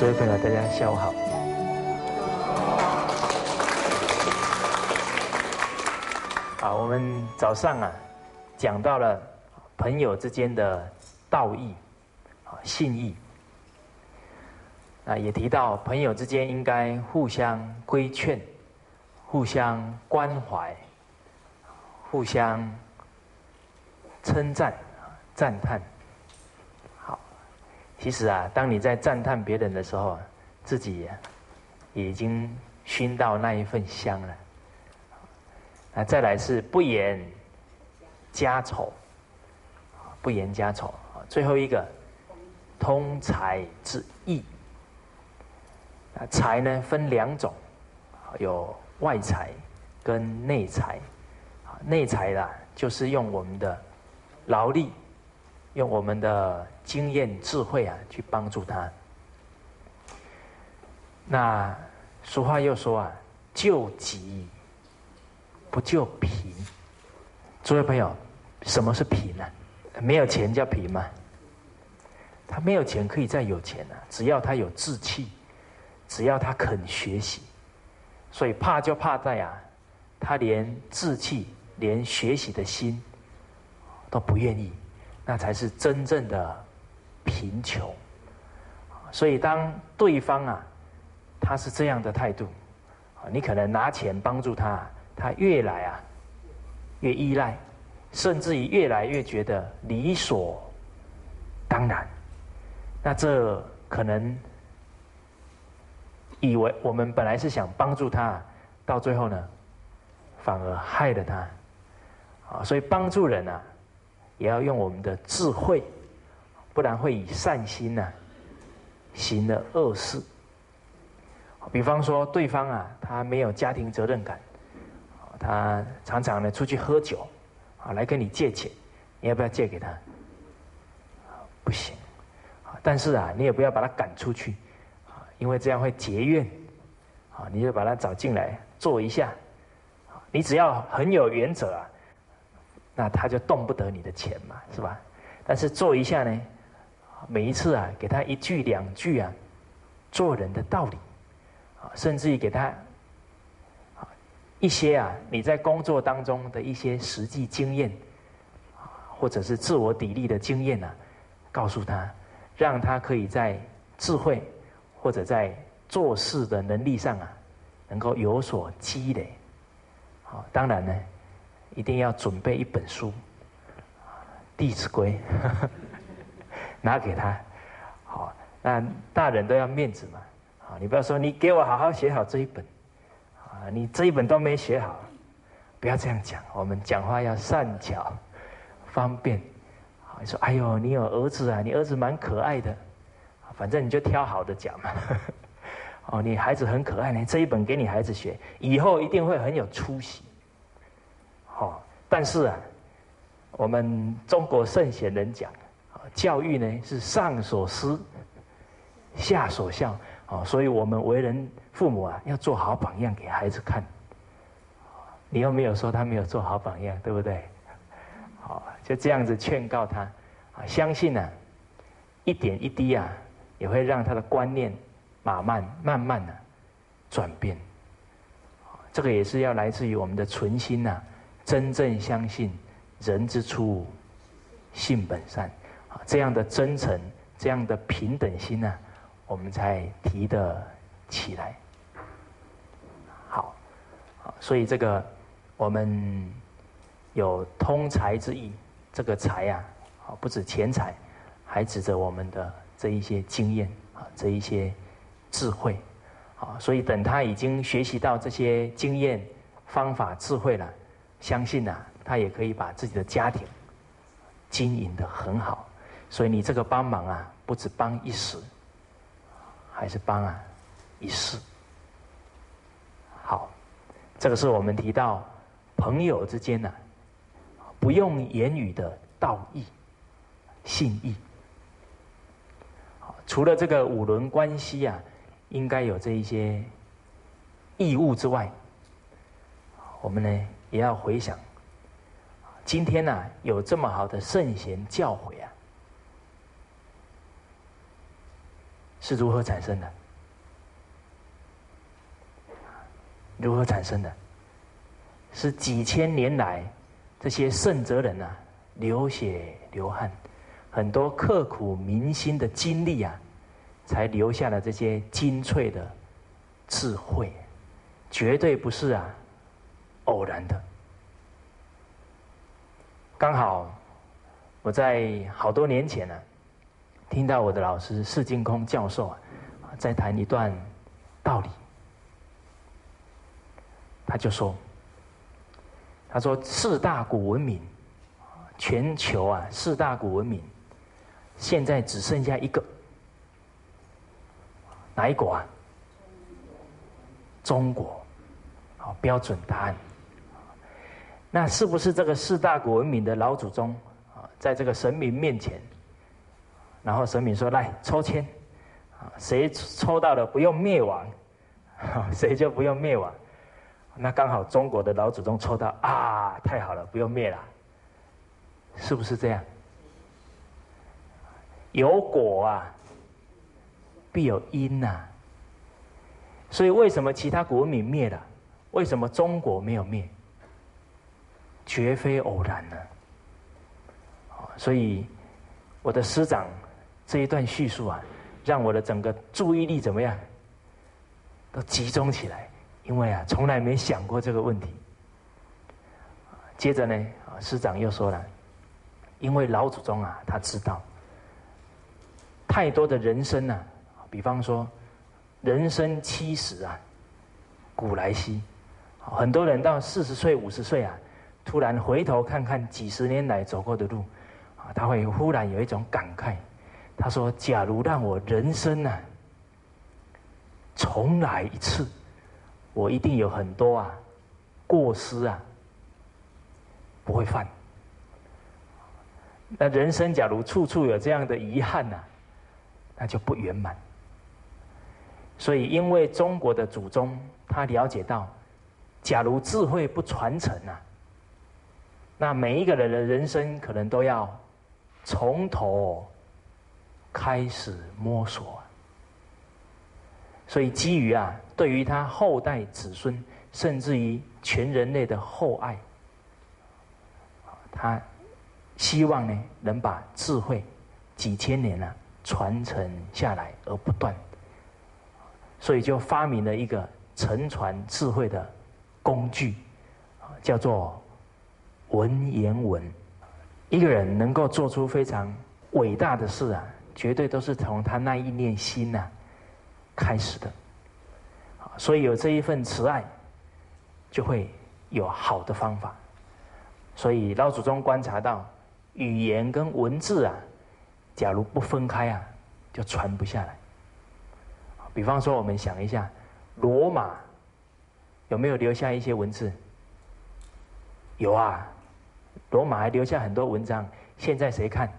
各，位朋友，大家下午好。好，我们早上啊，讲到了朋友之间的道义啊，信义。啊，也提到朋友之间应该互相规劝、互相关怀、互相称赞、赞叹。其实啊，当你在赞叹别人的时候，自己已经熏到那一份香了。那再来是不言家丑，不言家丑。最后一个，通财之义。财呢分两种，有外财跟内财。内财啦，就是用我们的劳力，用我们的经验智慧啊，去帮助他。那俗话又说啊，救急不救贫。诸位朋友，什么是贫呢？没有钱叫贫吗？他没有钱可以再有钱啊，只要他有志气。只要他肯学习，所以怕就怕在啊，他连志气、连学习的心都不愿意，那才是真正的贫穷。所以当对方啊，他是这样的态度，你可能拿钱帮助他，他越来啊越依赖，甚至于越来越觉得理所当然，那这可能。以为我们本来是想帮助他，到最后呢，反而害了他，啊！所以帮助人啊，也要用我们的智慧，不然会以善心呢，行了恶事。比方说，对方啊，他没有家庭责任感，他常常呢出去喝酒，啊，来跟你借钱，你要不要借给他？不行，但是啊，你也不要把他赶出去。因为这样会结怨，啊，你就把他找进来坐一下，你只要很有原则啊，那他就动不得你的钱嘛，是吧？但是坐一下呢，每一次啊，给他一句两句啊，做人的道理，啊，甚至于给他一些啊你在工作当中的一些实际经验，或者是自我砥砺的经验呢，告诉他，让他可以在智慧。或者在做事的能力上啊，能够有所积累。好，当然呢，一定要准备一本书，《弟子规》，拿给他。好，那大人都要面子嘛。好，你不要说你给我好好写好这一本，啊，你这一本都没写好，不要这样讲。我们讲话要善巧方便。好，你说，哎呦，你有儿子啊，你儿子蛮可爱的。反正你就挑好的讲嘛，哦，你孩子很可爱呢，这一本给你孩子学，以后一定会很有出息。好，但是啊，我们中国圣贤人讲，教育呢是上所思，下所效，哦，所以我们为人父母啊，要做好榜样给孩子看。你又没有说他没有做好榜样，对不对？好，就这样子劝告他，啊，相信呢，一点一滴啊。也会让他的观念慢慢、慢慢的转变。这个也是要来自于我们的存心呐，真正相信人之初性本善啊，这样的真诚、这样的平等心呢，我们才提得起来。好，所以这个我们有通财之意，这个财呀，啊，不止钱财，还指着我们的。这一些经验啊，这一些智慧啊，所以等他已经学习到这些经验、方法、智慧了，相信呐，他也可以把自己的家庭经营的很好。所以你这个帮忙啊，不止帮一时，还是帮啊一世。好，这个是我们提到朋友之间呢，不用言语的道义、信义。除了这个五伦关系啊，应该有这一些义务之外，我们呢也要回想，今天呢有这么好的圣贤教诲啊，是如何产生的？如何产生的？是几千年来这些圣哲人啊，流血流汗，很多刻苦铭心的经历啊，才留下了这些精粹的智慧，绝对不是啊偶然的。刚好我在好多年前呢，听到我的老师释净空教授啊，在谈一段道理。他就说：“他说四大古文明，全球啊四大古文明，现在只剩下一个，哪一国啊？中国，好标准答案。那是不是这个四大古文明的老祖宗啊，在这个神明面前，然后神明说来抽签，啊谁抽到了不用灭亡，谁就不用灭亡。”那刚好中国的老祖宗抽到啊，太好了，不用灭了，是不是这样？有果啊，必有因呐。所以为什么其他国民灭了，为什么中国没有灭？绝非偶然呢。所以我的师长这一段叙述啊，让我的整个注意力怎么样，都集中起来。因为啊，从来没想过这个问题。接着呢，师长又说了，因为老祖宗啊，他知道太多的人生呢，比方说人生七十啊，古来稀，很多人到四十岁、五十岁啊，突然回头看看几十年来走过的路，啊，他会忽然有一种感慨，他说：“假如让我人生呢，重来一次。”我一定有很多啊过失啊，不会犯。那人生假如处处有这样的遗憾呐，那就不圆满。所以，因为中国的祖宗他了解到，假如智慧不传承啊，那每一个人的人生可能都要从头开始摸索。所以，基于啊。对于他后代子孙，甚至于全人类的厚爱，他希望呢能把智慧几千年了传承下来而不断，所以就发明了一个承传智慧的工具，叫做文言文。一个人能够做出非常伟大的事啊，绝对都是从他那一念心呐开始的。所以有这一份慈爱，就会有好的方法。所以老祖宗观察到，语言跟文字啊，假如不分开啊，就传不下来。比方说，我们想一下，罗马有没有留下一些文字？有啊，罗马还留下很多文章。现在谁看？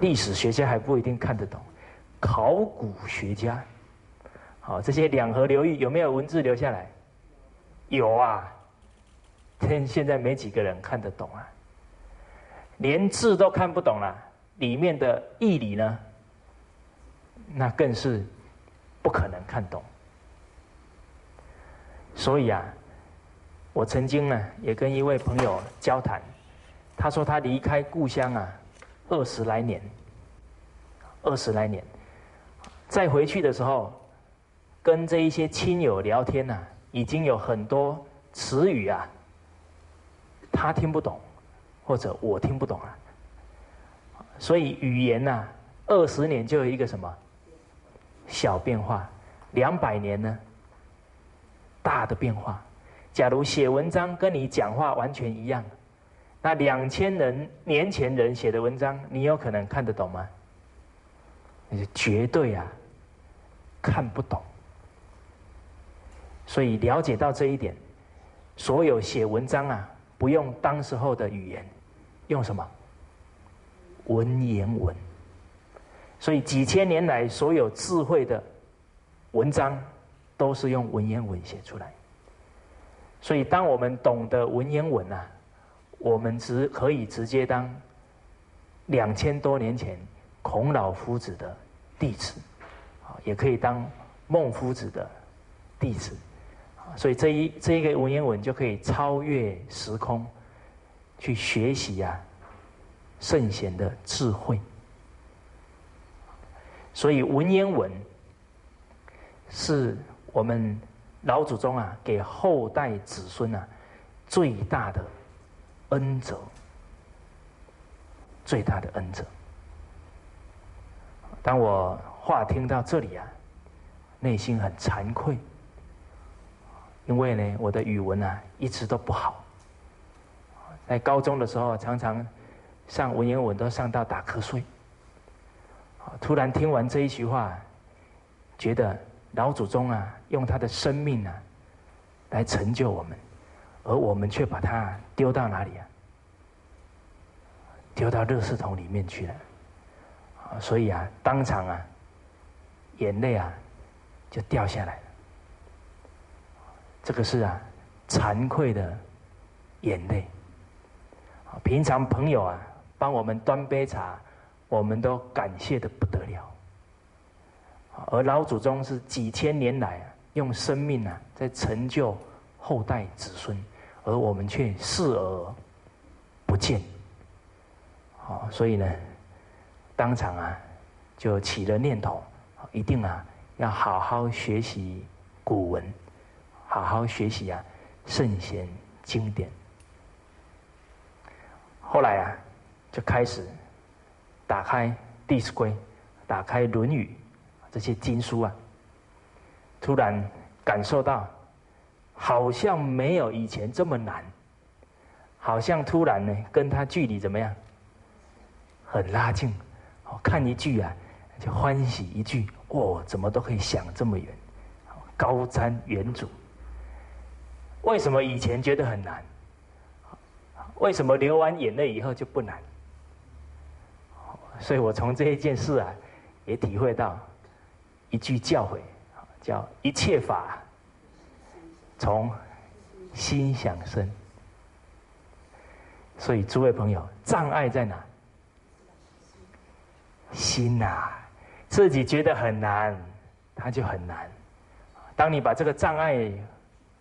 历史学家还不一定看得懂。考古学家，好，这些两河流域有没有文字留下来？有啊，现现在没几个人看得懂啊，连字都看不懂了，里面的义理呢，那更是不可能看懂。所以啊，我曾经呢也跟一位朋友交谈，他说他离开故乡啊二十来年，二十来年。再回去的时候，跟这一些亲友聊天呐，已经有很多词语啊，他听不懂，或者我听不懂啊。所以语言呐，二十年就有一个什么小变化，两百年呢大的变化。假如写文章跟你讲话完全一样，那两千人年前人写的文章，你有可能看得懂吗？那是绝对啊。看不懂，所以了解到这一点，所有写文章啊，不用当时候的语言，用什么？文言文。所以几千年来，所有智慧的文章，都是用文言文写出来。所以，当我们懂得文言文啊，我们只可以直接当两千多年前孔老夫子的弟子，啊，也可以当孟夫子的弟子，啊，所以这一这一个文言文就可以超越时空，去学习啊圣贤的智慧。所以文言文是我们老祖宗啊给后代子孙啊最大的恩泽，最大的恩泽。当我话听到这里啊，内心很惭愧，因为呢，我的语文啊一直都不好，在高中的时候常常上文言文都上到打瞌睡。突然听完这一句话，觉得老祖宗啊用他的生命啊来成就我们，而我们却把它丢到哪里啊？丢到热圾桶里面去了。所以啊，当场啊，眼泪啊，就掉下来了。这个是啊，惭愧的眼泪。平常朋友啊，帮我们端杯茶，我们都感谢的不得了。而老祖宗是几千年来啊，用生命啊，在成就后代子孙，而我们却视而不见。好，所以呢。当场啊，就起了念头，一定啊要好好学习古文，好好学习啊圣贤经典。后来啊，就开始打开《弟子规》，打开《论语》这些经书啊，突然感受到，好像没有以前这么难，好像突然呢跟他距离怎么样，很拉近。看一句啊，就欢喜一句哦，怎么都可以想这么远，高瞻远瞩。为什么以前觉得很难？为什么流完眼泪以后就不难？所以我从这一件事啊，也体会到一句教诲，叫一切法从心想生。所以诸位朋友，障碍在哪？心呐，自己觉得很难，它就很难。当你把这个障碍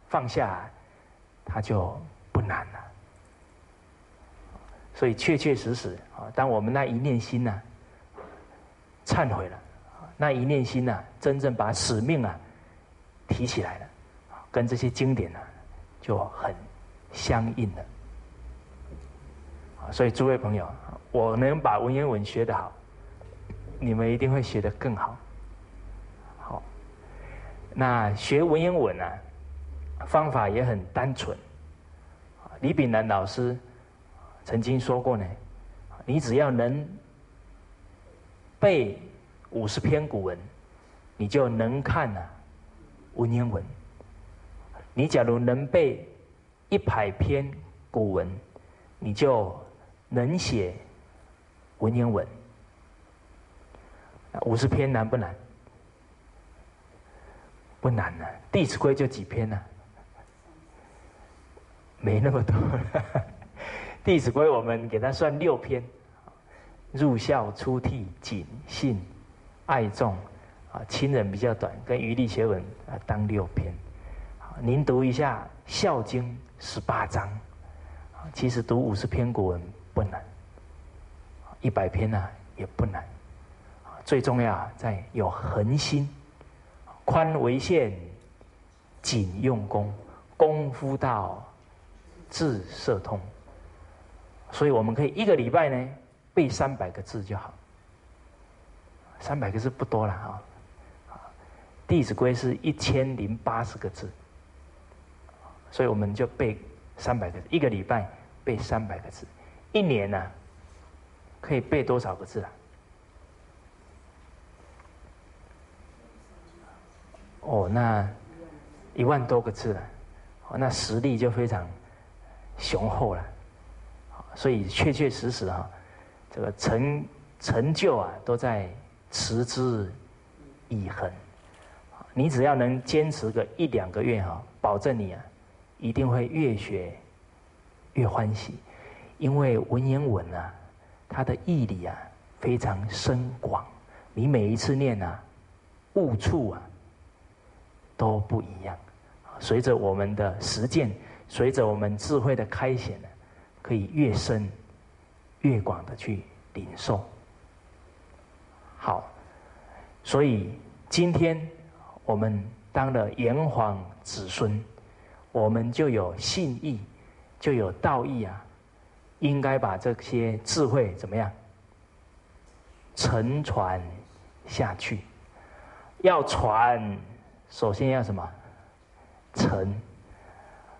放下，它就不难了。所以确确实实啊，当我们那一念心呐，忏悔了，那一念心呐，真正把使命啊提起来了，跟这些经典呢就很相应了。所以诸位朋友，我能把文言文学得好。你们一定会学得更好。好，那学文言文啊，方法也很单纯。李炳南老师曾经说过呢，你只要能背五十篇古文，你就能看啊文言文。你假如能背一百篇古文，你就能写文言文。五十篇难不难？不难呢，《弟子规》就几篇呢？没那么多。《弟子规》我们给他算六篇：入孝、出悌、谨、信、爱众。啊，亲人比较短，跟余力学文啊当六篇。您读一下《孝经》十八章。其实读五十篇古文不难，一百篇呢也不难。最重要在有恒心，宽为限，谨用功，功夫到字色通。所以我们可以一个礼拜呢背三百个字就好，三百个字不多了啊。《弟子规》是一千零八十个字，所以我们就背三百个字，一个礼拜背三百个字，一年呢可以背多少个字啊？哦，那一万多个字了，哦，那实力就非常雄厚了，所以确确实实啊，这个成成就啊，都在持之以恒。你只要能坚持个一两个月哈，保证你啊，一定会越学越欢喜，因为文言文啊，它的义理啊非常深广。你每一次念啊，悟处啊都不一样。随着我们的实践，随着我们智慧的开显呢，可以越深越广的去领受。好，所以今天我们当了炎黄子孙，我们就有信义，就有道义啊，应该把这些智慧怎么样承传下去？要传，首先要什么？承。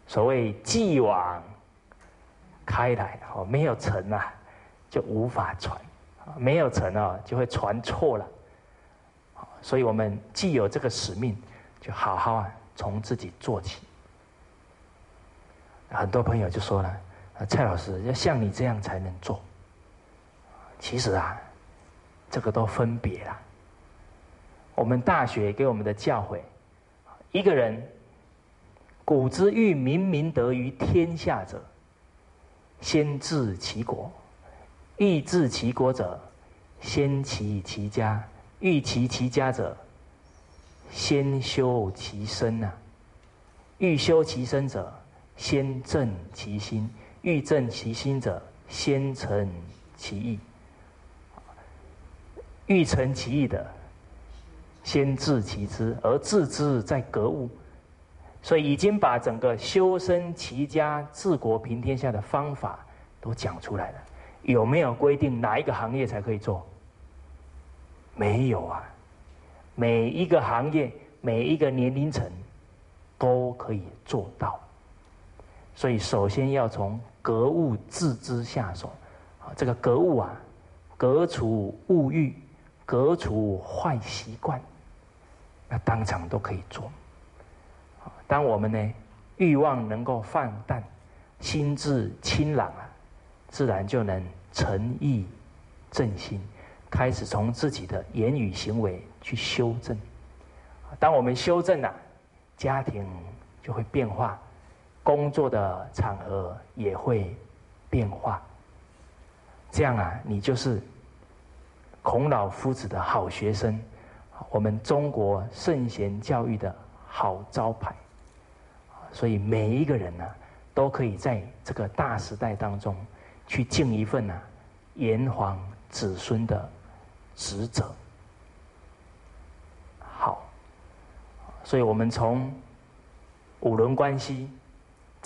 所谓继往开来，哦，没有承啊，就无法传。没有成啊，就会传错了。所以我们既有这个使命，就好好啊，从自己做起。很多朋友就说了：“蔡老师要像你这样才能做。”其实啊，这个都分别了。我们大学给我们的教诲，一个人，古之欲明明德于天下者，先治其国。欲治其国者，先齐其家；欲齐其家者，先修其身呐。欲修其身者，先正其心；欲正其心者，先成其意。欲成其意的，先治其知，而治之在格物。所以已经把整个修身齐家治国平天下的方法都讲出来了。有没有规定哪一个行业才可以做？没有啊，每一个行业、每一个年龄层都可以做到。所以，首先要从格物致知下手。啊，这个格物啊，革除物欲，革除坏习惯，那当场都可以做。当我们呢欲望能够放淡，心智清朗啊，自然就能。诚意正心，开始从自己的言语行为去修正。当我们修正了，家庭就会变化，工作的场合也会变化。这样啊，你就是孔老夫子的好学生，我们中国圣贤教育的好招牌。所以每一个人呢，都可以在这个大时代当中。去尽一份呐，炎黄子孙的职责。好，所以我们从五伦关系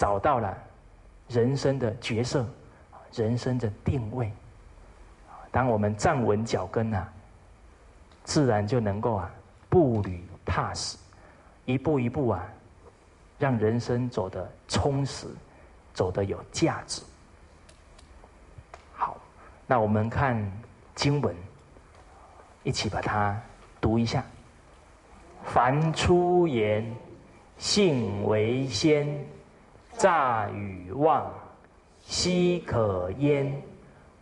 找到了人生的角色，人生的定位。当我们站稳脚跟啊，自然就能够啊步履踏实，一步一步啊，让人生走得充实，走得有价值。好那我们看经文，一起把它读一下。凡出言，信为先；诈与妄，奚可焉？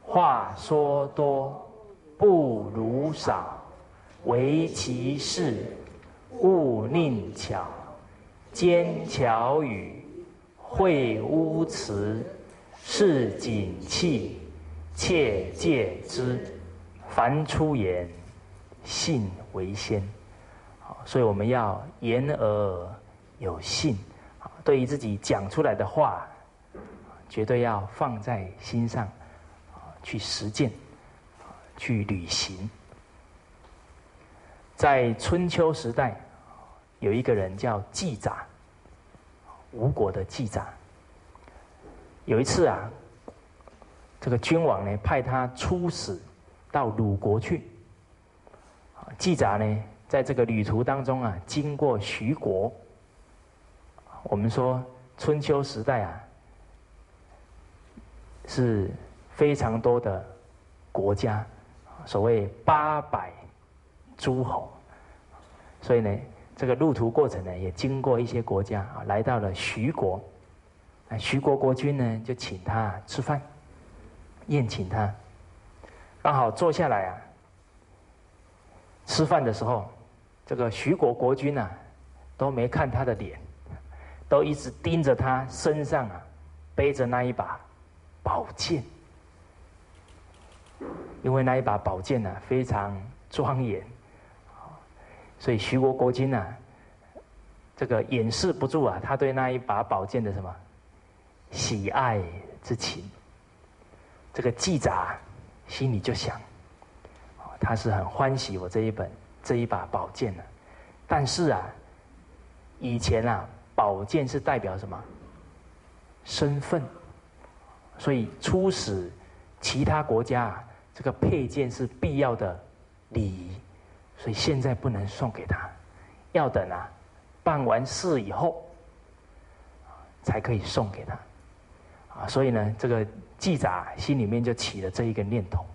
话说多，不如少。唯其事，勿佞巧。奸巧语，秽污词，是谨气。切戒之，凡出言，信为先。好，所以我们要言而有信。对于自己讲出来的话，绝对要放在心上，去实践，去履行。在春秋时代，有一个人叫季札，吴国的季札。有一次啊。这个君王呢，派他出使到鲁国去。季札呢，在这个旅途当中啊，经过徐国。我们说春秋时代啊，是非常多的国家，所谓八百诸侯。所以呢，这个路途过程呢，也经过一些国家啊，来到了徐国。徐国国君呢，就请他吃饭。宴请他，刚好坐下来啊。吃饭的时候，这个徐国国君啊，都没看他的脸，都一直盯着他身上啊，背着那一把宝剑。因为那一把宝剑呢非常庄严，所以徐国国君呢，这个掩饰不住啊，他对那一把宝剑的什么喜爱之情。这个季札心里就想，他是很欢喜我这一本这一把宝剑的，但是啊，以前啊，宝剑是代表什么身份？所以出使其他国家，这个佩剑是必要的礼仪，所以现在不能送给他，要等啊办完事以后才可以送给他。啊，所以呢，这个记札心里面就起了这一个念头。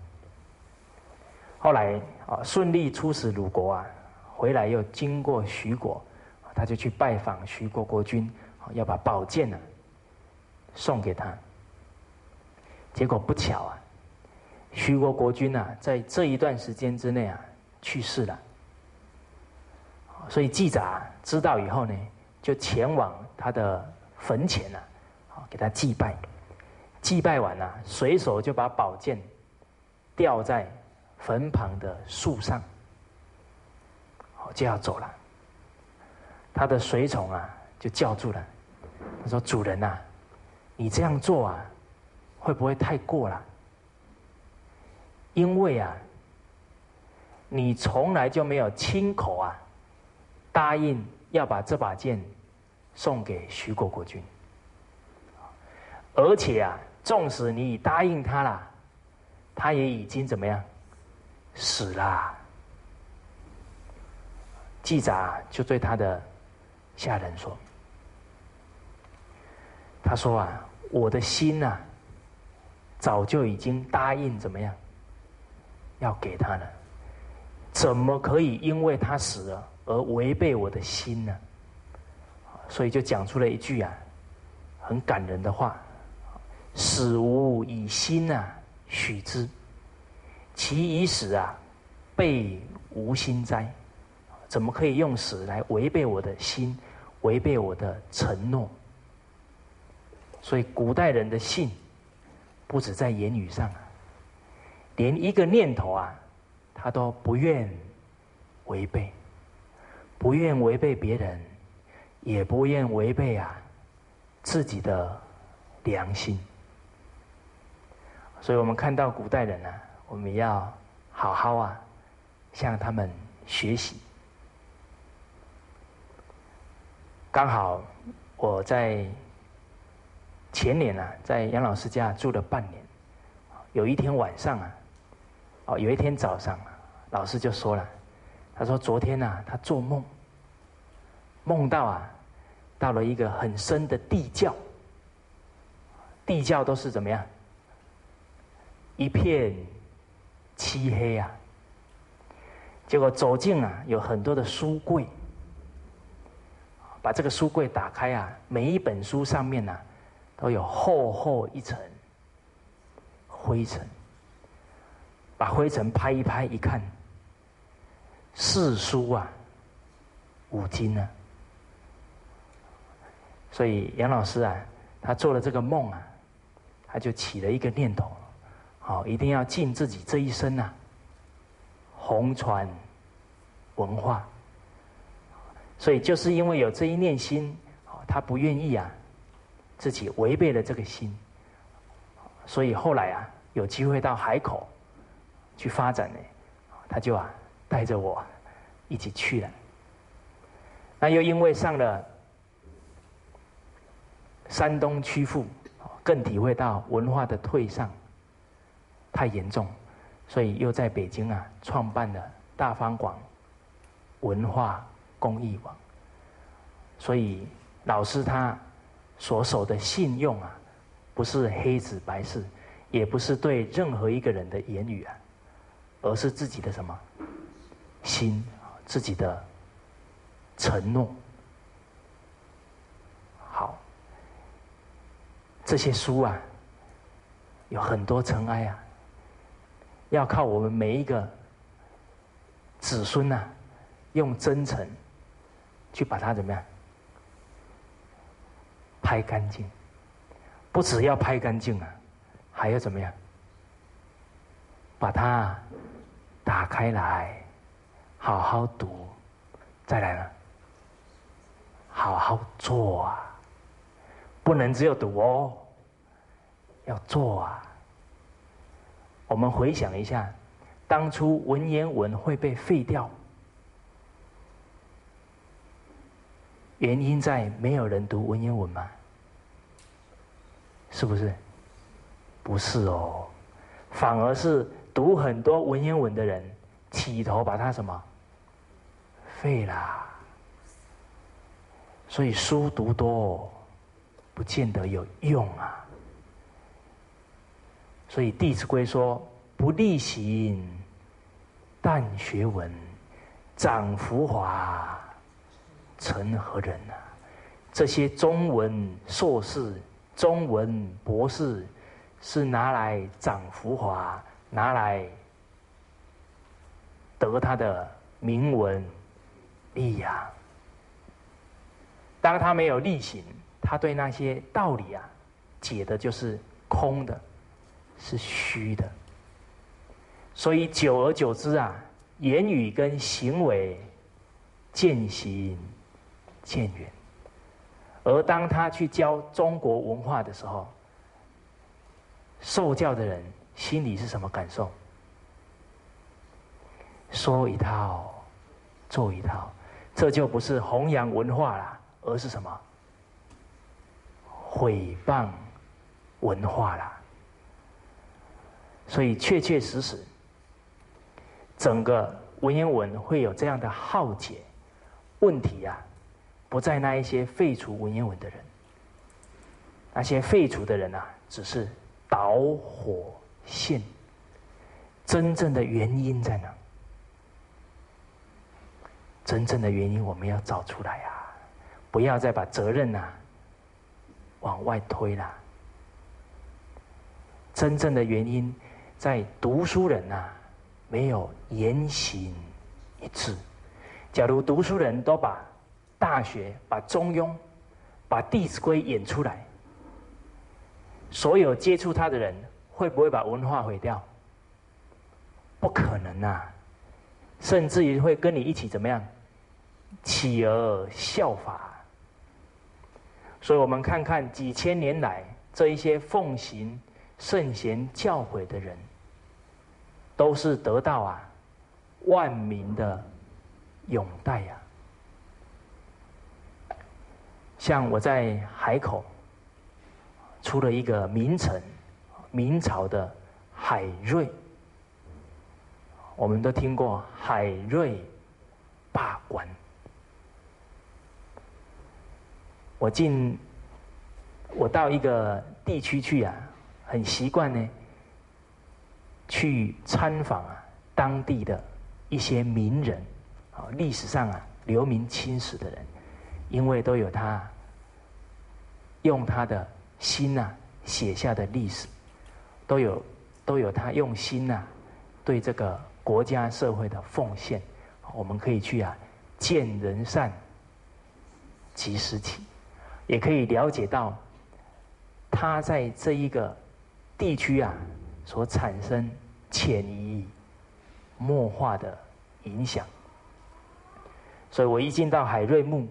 后来啊，顺利出使鲁国啊，回来又经过徐国，他就去拜访徐国国君，要把宝剑呢送给他。结果不巧啊，徐国国君啊，在这一段时间之内啊去世了。所以记者知道以后呢，就前往他的坟前啊，给他祭拜。祭拜完了，随手就把宝剑吊在坟旁的树上，就要走了。他的随从啊，就叫住了，他说：“主人呐，你这样做啊。”会不会太过了？因为啊，你从来就没有亲口啊答应要把这把剑送给徐国国君，而且啊，纵使你答应他了，他也已经怎么样死了。记者就对他的下人说：“他说啊，我的心呐。”早就已经答应怎么样，要给他了，怎么可以因为他死了而违背我的心呢？所以就讲出了一句啊，很感人的话：“死无以心啊许之，其以死啊备无心哉？怎么可以用死来违背我的心，违背我的承诺？”所以古代人的信。不止在言语上啊，连一个念头啊，他都不愿违背，不愿违背别人，也不愿违背啊自己的良心。所以我们看到古代人呢，我们要好好啊向他们学习。刚好我在。前年啊，在杨老师家住了半年，有一天晚上啊，哦，有一天早上，啊老师就说了，他说昨天呐，他做梦，梦到啊，到了一个很深的地窖，地窖都是怎么样，一片漆黑啊，结果走进啊，有很多的书柜，把这个书柜打开啊，每一本书上面呢。都有厚厚一层灰尘，把灰尘拍一拍，一看，四书啊，五经啊，所以杨老师啊，他做了这个梦啊，他就起了一个念头，好，一定要尽自己这一生啊，红传文化，所以就是因为有这一念心，他不愿意啊。自己违背了这个心，所以后来啊，有机会到海口去发展呢，他就啊带着我一起去了。那又因为上了山东曲阜，更体会到文化的退上太严重，所以又在北京啊创办了大方广文化公益网。所以老师他。所守的信用啊，不是黑纸白字，也不是对任何一个人的言语啊，而是自己的什么心，自己的承诺。好，这些书啊，有很多尘埃啊，要靠我们每一个子孙呐，用真诚去把它怎么样？拍干净，不只要拍干净啊，还要怎么样？把它打开来，好好读，再来呢，好好做啊！不能只有读哦，要做啊！我们回想一下，当初文言文会被废掉，原因在没有人读文言文吗？是不是？不是哦，反而是读很多文言文的人起头把它什么废啦。所以书读多不见得有用啊。所以《弟子规》说：“不力行，但学文，长浮华，成何人啊？”这些中文硕士、中文博士。是拿来长浮华，拿来得他的名闻利呀。当他没有力行，他对那些道理啊，解的就是空的，是虚的。所以久而久之啊，言语跟行为渐行渐远。而当他去教中国文化的时候，受教的人心里是什么感受？说一套，做一套，这就不是弘扬文化了，而是什么？毁谤文化了。所以，确确实实，整个文言文会有这样的浩劫。问题啊，不在那一些废除文言文的人，那些废除的人啊，只是。导火线，真正的原因在哪？真正的原因我们要找出来啊！不要再把责任呐往外推了。真正的原因在读书人呐没有言行一致。假如读书人都把大学、把中庸、把弟子规演出来。所有接触他的人会不会把文化毁掉？不可能啊！甚至于会跟你一起怎么样？企鹅效法。所以我们看看几千年来这一些奉行圣贤教诲的人，都是得到啊万民的拥戴呀。像我在海口。出了一个名臣，明朝的海瑞，我们都听过海瑞罢官。我进，我到一个地区去啊，很习惯呢，去参访啊当地的一些名人，啊历史上啊留名青史的人，因为都有他用他的。心呐，写下的历史，都有都有他用心呐，对这个国家社会的奉献，我们可以去啊，见人善，即时起，也可以了解到他在这一个地区啊所产生潜移默化的影响。所以我一进到海瑞墓，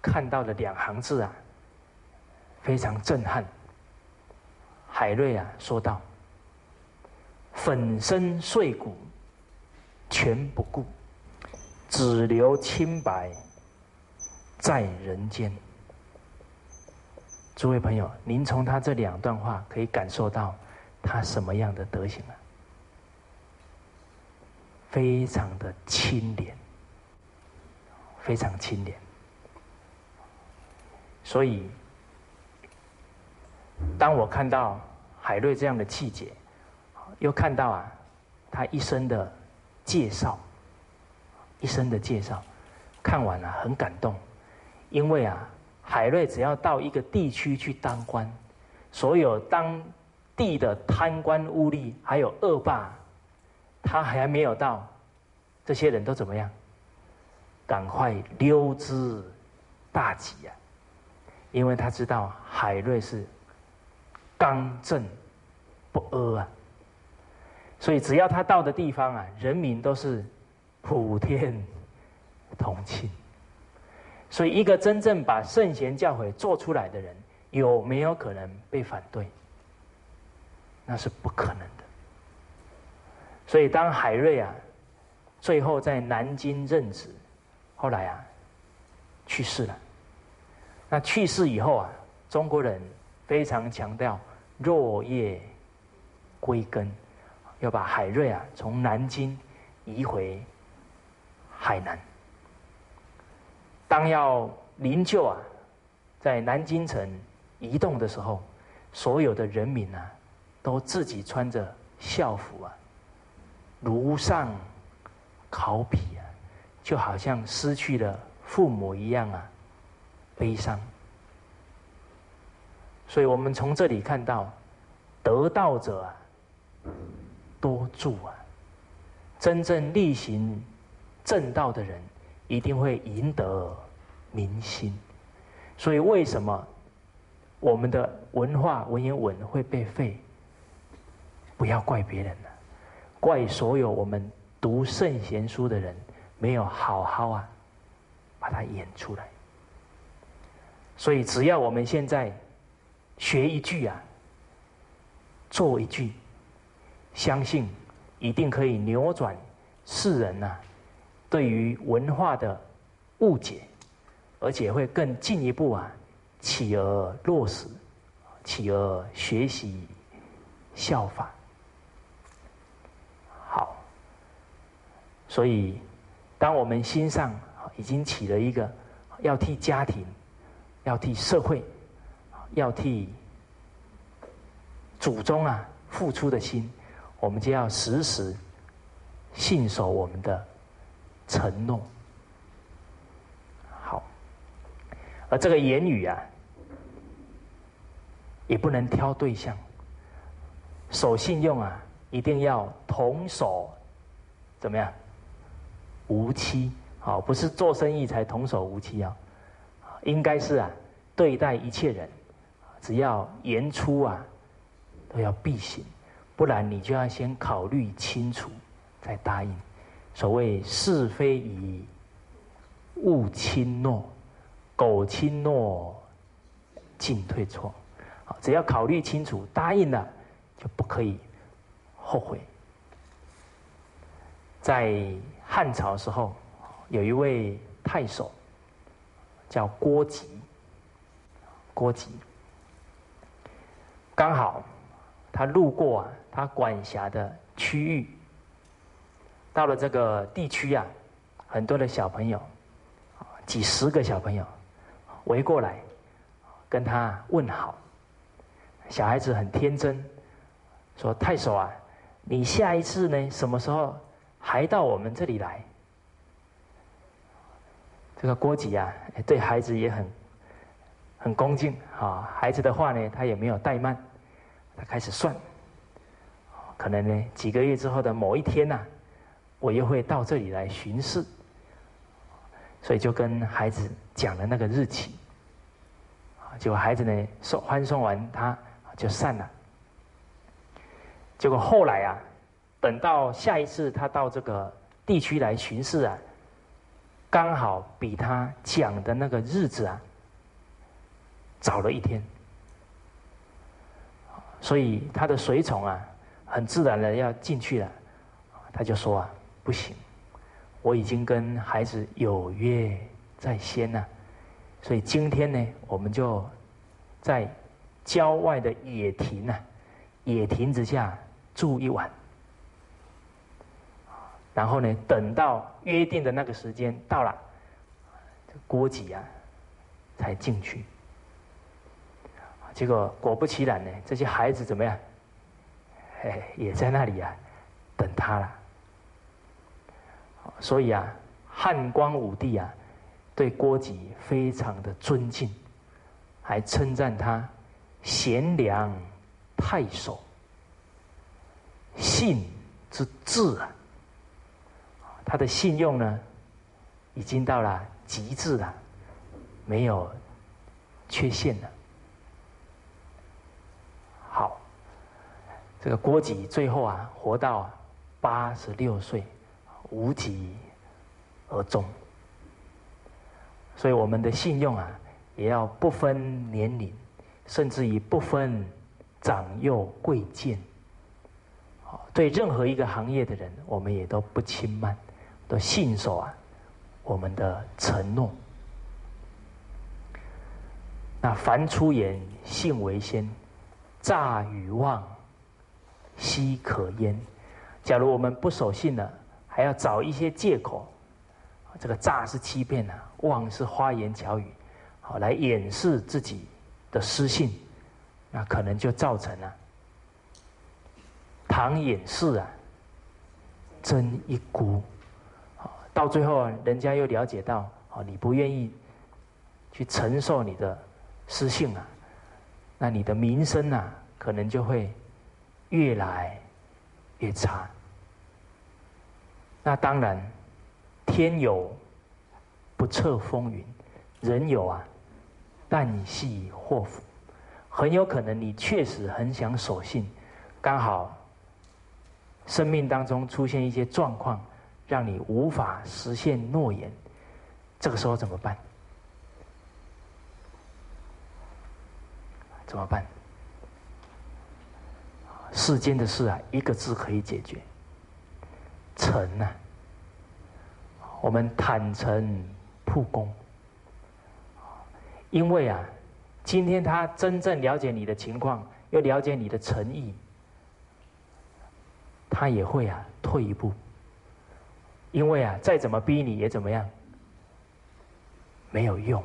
看到了两行字啊。非常震撼。海瑞啊，说道：“粉身碎骨全不顾，只留清白在人间。”诸位朋友，您从他这两段话可以感受到他什么样的德行啊？非常的清廉，非常清廉。所以。当我看到海瑞这样的气节，又看到啊，他一生的介绍，一生的介绍，看完了很感动，因为啊，海瑞只要到一个地区去当官，所有当地的贪官污吏还有恶霸，他还没有到，这些人都怎么样？赶快溜之大吉啊！因为他知道海瑞是。刚正不阿啊，所以只要他到的地方啊，人民都是普天同庆。所以，一个真正把圣贤教诲做出来的人，有没有可能被反对？那是不可能的。所以，当海瑞啊，最后在南京任职，后来啊，去世了。那去世以后啊，中国人非常强调落叶归根，要把海瑞啊从南京移回海南。当要灵柩啊在南京城移动的时候，所有的人民啊都自己穿着校服啊，如上考妣啊，就好像失去了父母一样啊，悲伤。所以我们从这里看到，得道者啊多助啊，真正力行正道的人，一定会赢得。民心，所以为什么我们的文化文言文会被废？不要怪别人了，怪所有我们读圣贤书的人没有好好啊把它演出来。所以只要我们现在学一句啊，做一句，相信一定可以扭转世人呐对于文化的误解。而且会更进一步啊，企而落实，企而学习效法。好，所以当我们心上已经起了一个要替家庭、要替社会、要替祖宗啊付出的心，我们就要时时信守我们的承诺。好而这个言语啊，也不能挑对象。守信用啊，一定要童叟，怎么样？无欺，好，不是做生意才童叟无欺啊。应该是啊，对待一切人，只要言出啊，都要必行，不然你就要先考虑清楚再答应。所谓是非以勿轻诺。苟轻诺，进退错。好，只要考虑清楚，答应了就不可以后悔。在汉朝时候，有一位太守叫郭吉，郭吉刚好他路过啊，他管辖的区域，到了这个地区啊，很多的小朋友，几十个小朋友。围过来，跟他问好。小孩子很天真，说：“太守啊，你下一次呢？什么时候还到我们这里来？”这个郭吉啊，对孩子也很很恭敬啊。孩子的话呢，他也没有怠慢，他开始算。可能呢，几个月之后的某一天呐，我又会到这里来巡视。所以就跟孩子讲了那个日期，结果孩子呢送欢送完他就散了。结果后来啊，等到下一次他到这个地区来巡视啊，刚好比他讲的那个日子啊早了一天，所以他的随从啊很自然的要进去了，他就说啊不行。我已经跟孩子有约在先了，所以今天呢，我们就在郊外的野亭啊，野亭子下住一晚，然后呢，等到约定的那个时间到了，郭吉啊才进去。结果果不其然呢，这些孩子怎么样？哎，也在那里啊，等他了。所以啊，汉光武帝啊，对郭吉非常的尊敬，还称赞他贤良太守，信之至啊。他的信用呢，已经到了极致了，没有缺陷了。好，这个郭吉最后啊，活到八十六岁，无疾而终。所以我们的信用啊，也要不分年龄，甚至于不分长幼贵贱。对任何一个行业的人，我们也都不轻慢，都信守啊我们的承诺。那凡出言，信为先，诈与妄，奚可焉？假如我们不守信了，还要找一些借口，这个诈是欺骗呐，妄是花言巧语，好来掩饰自己的失信，那可能就造成了唐掩饰啊，真一孤，到最后，人家又了解到，哦，你不愿意去承受你的。失信啊，那你的名声啊，可能就会越来越差。那当然，天有不测风云，人有啊旦夕祸福。很有可能你确实很想守信，刚好生命当中出现一些状况，让你无法实现诺言。这个时候怎么办？怎么办？世间的事啊，一个字可以解决。诚啊，我们坦诚曝光。因为啊，今天他真正了解你的情况，又了解你的诚意，他也会啊退一步。因为啊，再怎么逼你也怎么样，没有用。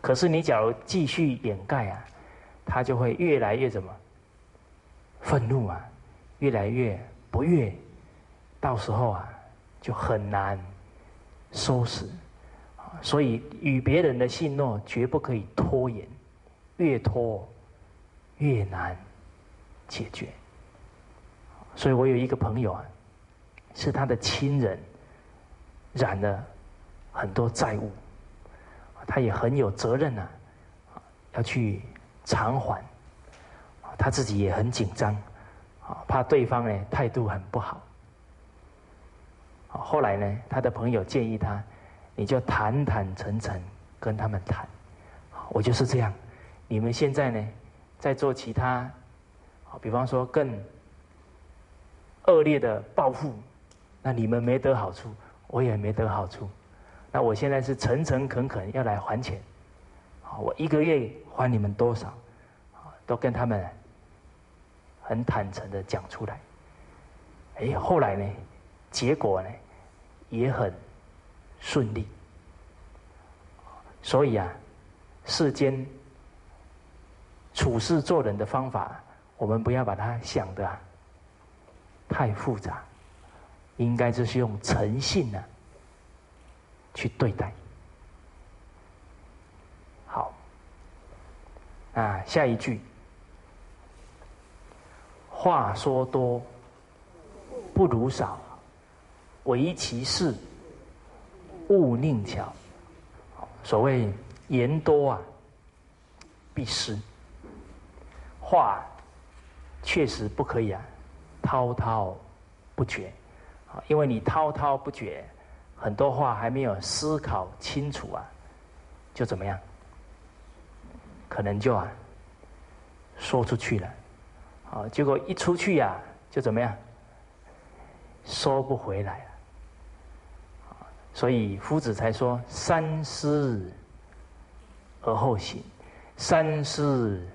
可是你假如继续掩盖啊。他就会越来越怎么愤怒啊，越来越不悦，到时候啊就很难收拾所以与别人的信诺绝不可以拖延，越拖越难解决。所以我有一个朋友啊，是他的亲人染了很多债务，他也很有责任呐，要去。偿还，他自己也很紧张，啊，怕对方呢态度很不好。后来呢，他的朋友建议他，你就坦坦诚诚跟他们谈，我就是这样。你们现在呢，在做其他，比方说更恶劣的报复，那你们没得好处，我也没得好处。那我现在是诚诚恳恳要来还钱。我一个月还你们多少？都跟他们很坦诚的讲出来。哎，后来呢，结果呢也很顺利。所以啊，世间处事做人的方法，我们不要把它想的太复杂，应该就是用诚信呢去对待。好啊，下一句，话说多不如少，唯其事，勿佞巧。所谓言多啊，必失。话确实不可以啊，滔滔不绝。啊，因为你滔滔不绝，很多话还没有思考清楚啊，就怎么样？可能就啊说出去了，啊，结果一出去呀，就怎么样，收不回来了。所以夫子才说：三思而后行，三思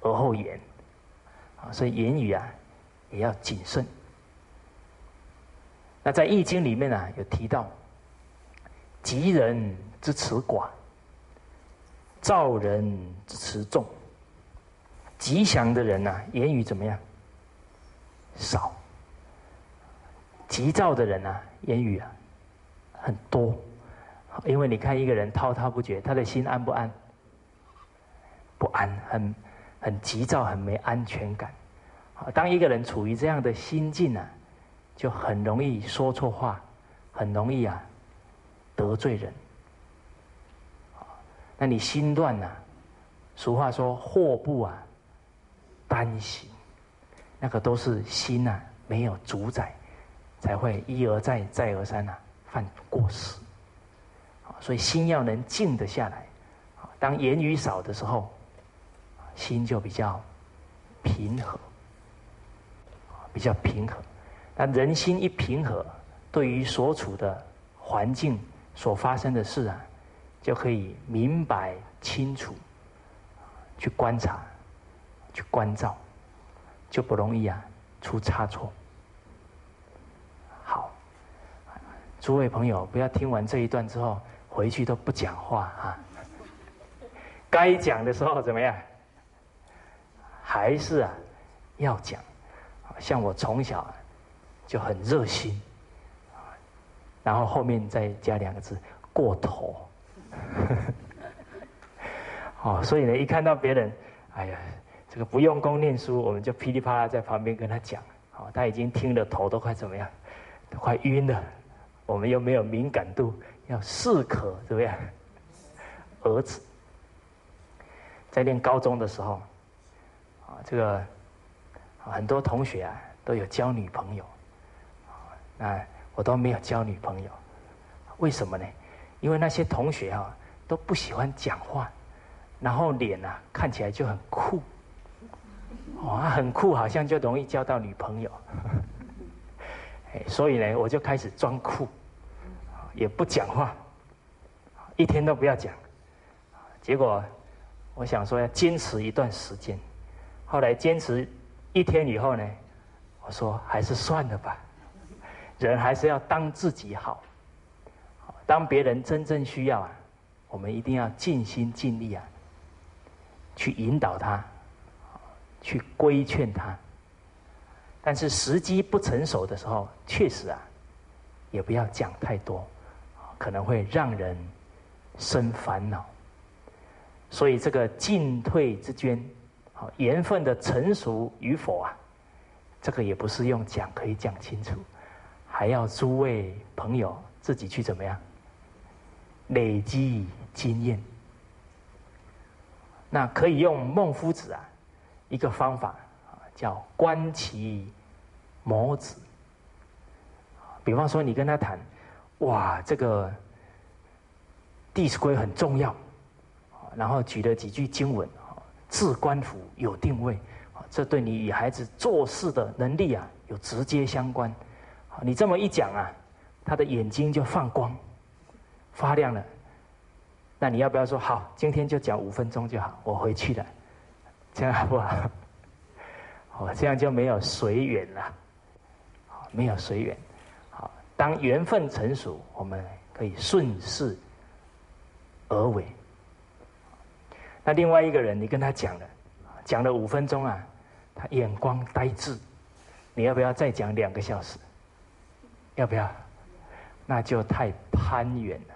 而后言。啊，所以言语啊也要谨慎。那在《易经》里面呢，有提到：吉人之辞寡。造人之辞重，吉祥的人呐，言语怎么样？少。急躁的人呐，言语啊很多。因为你看一个人滔滔不绝，他的心安不安？不安，很很急躁，很没安全感。当一个人处于这样的心境啊，就很容易说错话，很容易啊得罪人。那你心乱呐？俗话说：“祸不啊担心。”那个都是心呐没有主宰，才会一而再再而三呐犯过失。所以心要能静得下来，当言语少的时候，心就比较平和，比较平和。那人心一平和，对于所处的环境所发生的事啊，就可以明白清楚，去观察，去关照，就不容易啊出差错。好，诸位朋友，不要听完这一段之后。回去都不讲话啊！该讲的时候怎么样？还是啊要讲。像我从小就很热心，然后后面再加两个字“过头”。哦，所以呢，一看到别人，哎呀，这个不用功念书，我们就噼里啪啦在旁边跟他讲。哦，他已经听得头都快怎么样？都快晕了。我们又没有敏感度。要适可怎么样？儿子在念高中的时候，啊，这个很多同学啊都有交女朋友，啊，那我都没有交女朋友，为什么呢？因为那些同学啊都不喜欢讲话，然后脸啊看起来就很酷，哇，很酷，好像就容易交到女朋友，所以呢，我就开始装酷。也不讲话，一天都不要讲。结果，我想说要坚持一段时间。后来坚持一天以后呢，我说还是算了吧。人还是要当自己好。当别人真正需要啊，我们一定要尽心尽力啊，去引导他，去规劝他。但是时机不成熟的时候，确实啊，也不要讲太多。可能会让人生烦恼，所以这个进退之间，好缘分的成熟与否啊，这个也不是用讲可以讲清楚，还要诸位朋友自己去怎么样累积经验。那可以用孟夫子啊一个方法啊，叫观其眸子。比方说，你跟他谈。哇，这个《弟子规》很重要，然后举了几句经文啊，置官府有定位，这对你与孩子做事的能力啊有直接相关。你这么一讲啊，他的眼睛就放光，发亮了。那你要不要说好？今天就讲五分钟就好，我回去了，这样不好？哦，这样就没有随缘了，没有随缘。好当缘分成熟，我们可以顺势而为。那另外一个人，你跟他讲了，讲了五分钟啊，他眼光呆滞，你要不要再讲两个小时？要不要？那就太攀缘了。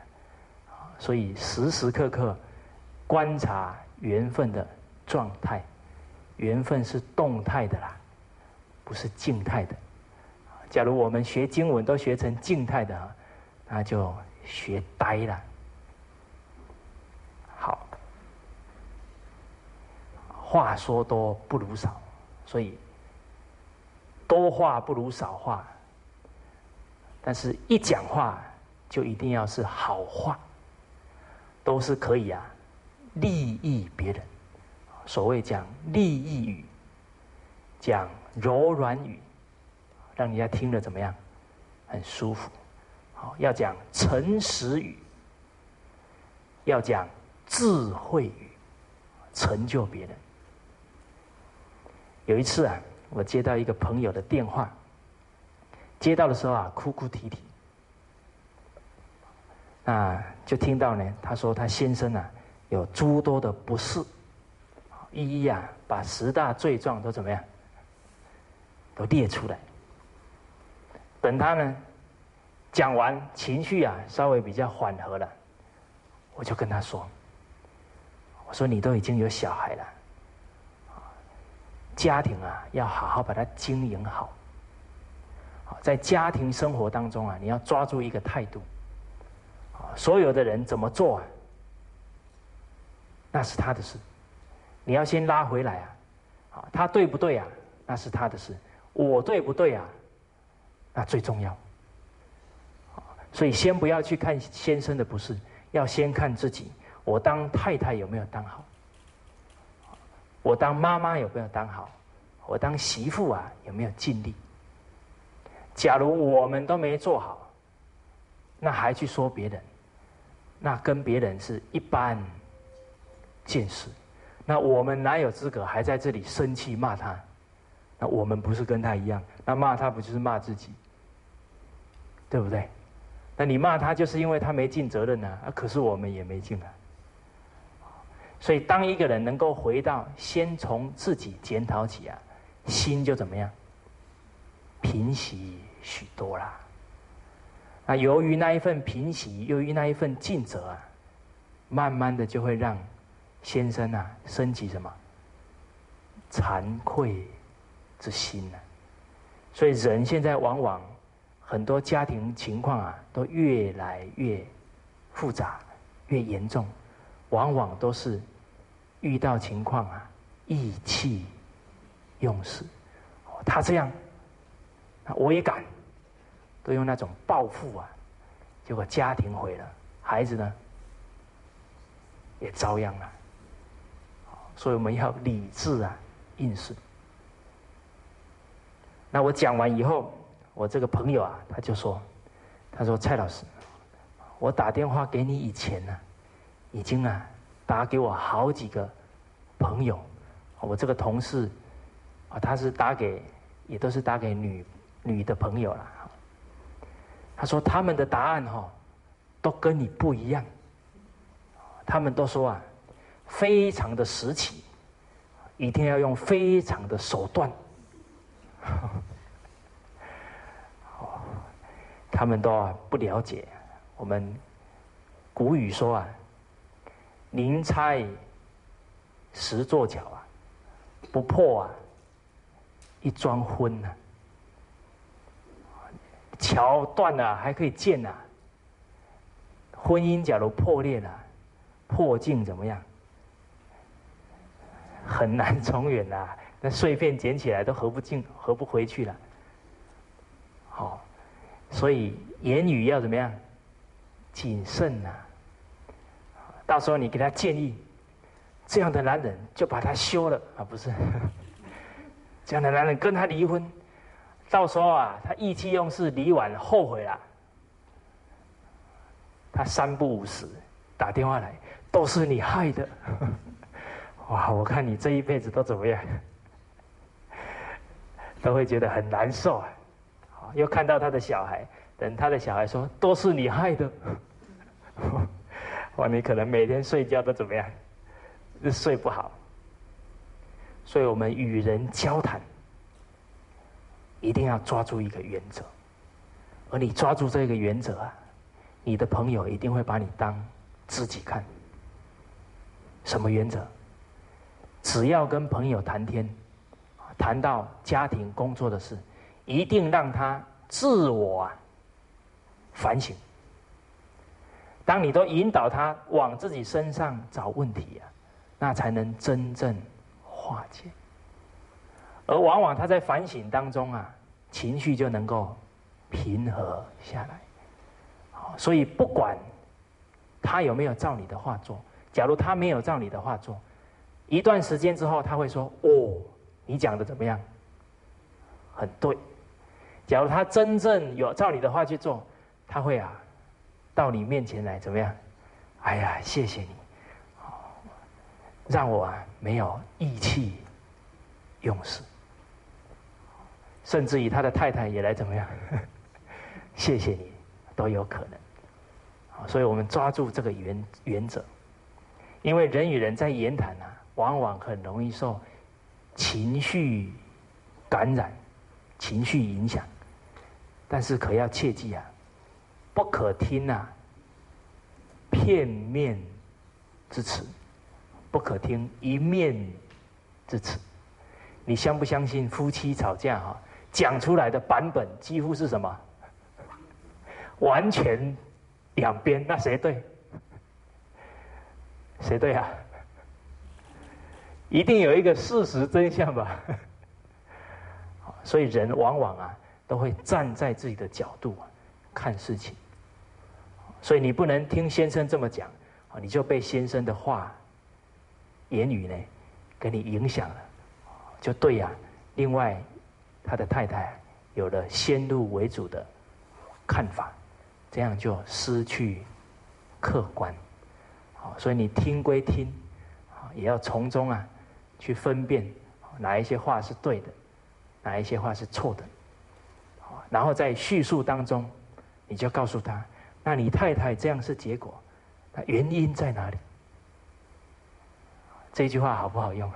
所以时时刻刻观察缘分的状态，缘分是动态的啦，不是静态的。假如我们学经文都学成静态的，那就学呆了。好，话说多不如少，所以多话不如少话。但是一讲话就一定要是好话，都是可以啊，利益别人。所谓讲利益语，讲柔软语。让人家听着怎么样？很舒服。好，要讲诚实语，要讲智慧语，成就别人。有一次啊，我接到一个朋友的电话，接到的时候啊，哭哭啼啼。啊，就听到呢，他说他先生啊有诸多的不适，一一啊把十大罪状都怎么样，都列出来。等他呢讲完，情绪啊稍微比较缓和了，我就跟他说：“我说你都已经有小孩了，家庭啊要好好把它经营好。在家庭生活当中啊，你要抓住一个态度。所有的人怎么做啊，那是他的事，你要先拉回来啊。啊，他对不对啊？那是他的事，我对不对啊？那最重要。所以先不要去看先生的不是，要先看自己。我当太太有没有当好？我当妈妈有没有当好？我当媳妇啊有没有尽力？假如我们都没做好，那还去说别人，那跟别人是一般见识。那我们哪有资格还在这里生气骂他？那我们不是跟他一样？那骂他不就是骂自己？对不对？那你骂他就是因为他没尽责任呢？啊，可是我们也没尽啊。所以，当一个人能够回到先从自己检讨起啊，心就怎么样？平息许多啦。那由于那一份平息，由于那一份尽责啊，慢慢的就会让先生啊升起什么？惭愧之心呢？所以人现在往往很多家庭情况啊，都越来越复杂、越严重，往往都是遇到情况啊，意气用事。他这样。我也敢，都用那种报复啊，结果家庭毁了，孩子呢也遭殃了。所以我们要理智啊，应试。那我讲完以后，我这个朋友啊，他就说：“他说蔡老师，我打电话给你以前呢，已经啊打给我好几个朋友，我这个同事啊，他是打给，也都是打给女。”女的朋友了，他说他们的答案哈，都跟你不一样。他们都说啊，非常的时期，一定要用非常的手段。他们都不了解我们古语说啊，宁拆十座桥啊，不破啊一桩婚呢。桥断了还可以建呐，婚姻假如破裂了，破镜怎么样？很难重圆呐，那碎片捡起来都合不进，合不回去了。好，所以言语要怎么样？谨慎呐。到时候你给他建议，这样的男人就把他休了啊，不是？这样的男人跟他离婚。到时候啊，他意气用事，离完后悔了，他三不五时打电话来，都是你害的。哇，我看你这一辈子都怎么样，都会觉得很难受啊。又看到他的小孩，等他的小孩说都是你害的，哇，你可能每天睡觉都怎么样，睡不好。所以我们与人交谈。一定要抓住一个原则，而你抓住这个原则啊，你的朋友一定会把你当自己看。什么原则？只要跟朋友谈天，谈到家庭工作的事，一定让他自我啊反省。当你都引导他往自己身上找问题啊，那才能真正化解。而往往他在反省当中啊，情绪就能够平和下来。所以不管他有没有照你的话做，假如他没有照你的话做，一段时间之后他会说：“哦，你讲的怎么样？很对。”假如他真正有照你的话去做，他会啊，到你面前来怎么样？哎呀，谢谢你，让我啊没有意气用事。甚至于他的太太也来怎么样？谢谢你，都有可能。所以我们抓住这个原原则，因为人与人在言谈啊，往往很容易受情绪感染、情绪影响。但是可要切记啊，不可听啊片面之词，不可听一面之词。你相不相信夫妻吵架哈？讲出来的版本几乎是什么？完全两边，那谁对？谁对啊？一定有一个事实真相吧？所以人往往啊都会站在自己的角度看事情。所以你不能听先生这么讲啊，你就被先生的话、言语呢给你影响了，就对呀。另外，他的太太有了先入为主的看法，这样就失去客观。好，所以你听归听，啊，也要从中啊去分辨哪一些话是对的，哪一些话是错的。然后在叙述当中，你就告诉他：，那你太太这样是结果，那原因在哪里？这句话好不好用？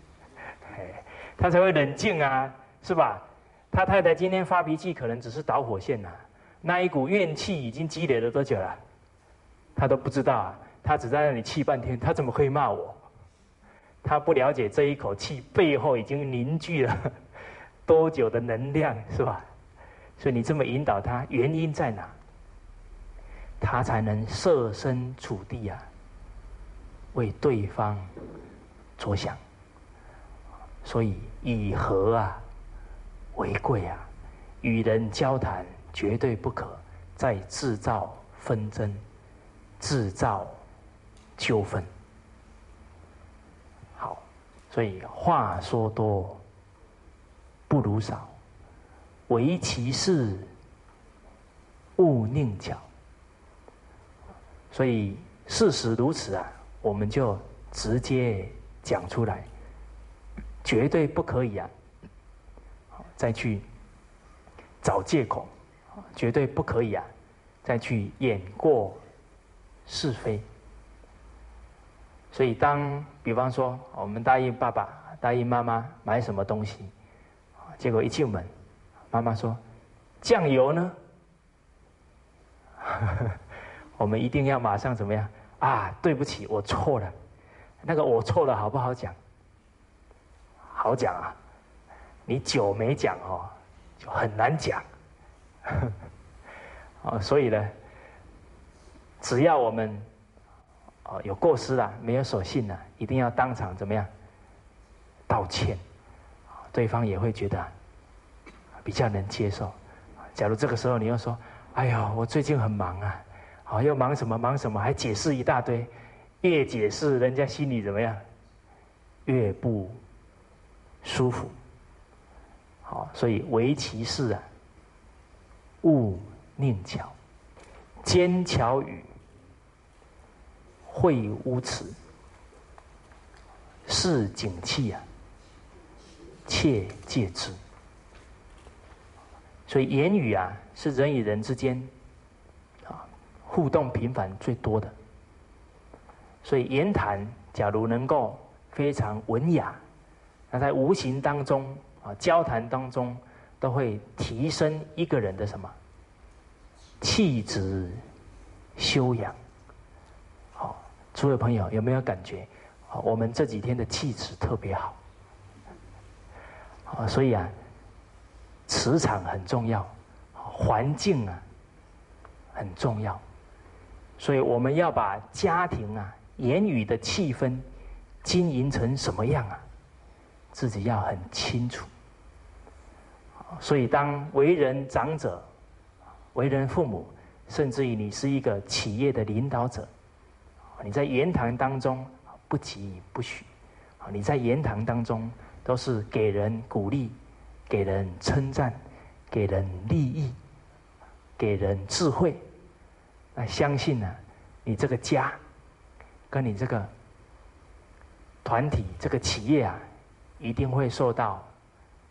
他才会冷静啊，是吧？他太太今天发脾气，可能只是导火线呐。那一股怨气已经积累了多久了？他都不知道啊。他只在那里气半天，他怎么可以骂我？他不了解这一口气背后已经凝聚了 多久的能量，是吧？所以你这么引导他，原因在哪？他才能设身处地啊，为对方着想。所以以和啊为贵啊，与人交谈绝对不可再制造纷争，制造纠纷。所以话说多不如少，唯其事，勿佞巧。所以事实如此啊，我们就直接讲出来。绝对不可以啊！再去找借口，绝对不可以啊！再去掩过是非。所以，当比方说，我们答应爸爸、答应妈妈买什么东西，结果一进门，妈妈说：“酱油呢？” 我们一定要马上怎么样啊？对不起，我错了。那个我错了，好不好讲？好讲啊，你酒没讲哦，就很难讲。哦，所以呢，只要我们哦有过失了，没有守信了，一定要当场怎么样道歉，对方也会觉得比较能接受。假如这个时候你又说：“哎呦，我最近很忙啊，好又忙什么忙什么，还解释一大堆，越解释人家心里怎么样，越不。”舒服，好，所以唯其事啊，勿佞巧，奸巧语，会污词，是景气啊，切戒之。所以言语啊，是人与人之间啊互动频繁最多的。所以言谈，假如能够非常文雅。那在无形当中啊，交谈当中都会提升一个人的什么气质修养。诸位朋友有没有感觉？我们这几天的气质特别好。啊，所以啊，磁场很重要，环境啊很重要，所以我们要把家庭啊言语的气氛经营成什么样啊？自己要很清楚，所以当为人长者、为人父母，甚至于你是一个企业的领导者，你在言谈当中不急不徐，你在言谈当中都是给人鼓励、给人称赞、给人利益、给人智慧，那相信呢，你这个家跟你这个团体、这个企业啊。一定会受到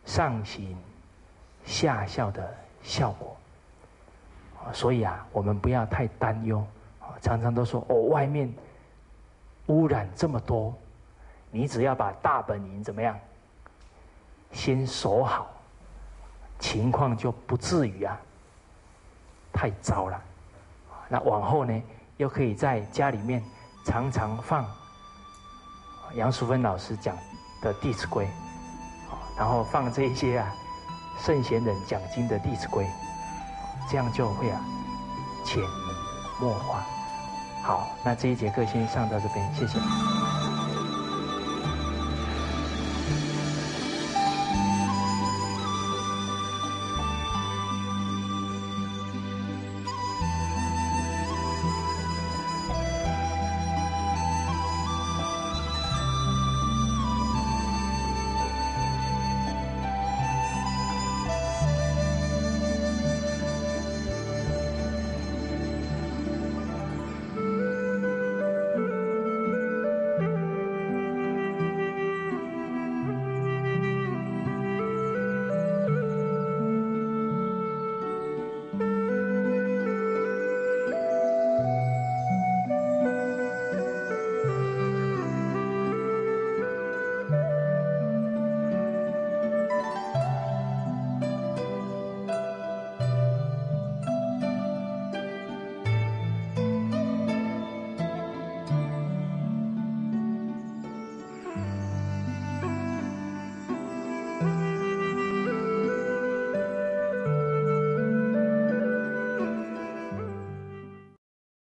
上行下效的效果，所以啊，我们不要太担忧。常常都说哦，外面污染这么多，你只要把大本营怎么样先守好，情况就不至于啊太糟了。那往后呢，又可以在家里面常常放杨淑芬老师讲。的《弟子规》，然后放这些啊圣贤人讲经的《弟子规》，这样就会啊潜移默化。好，那这一节课先上到这边，谢谢。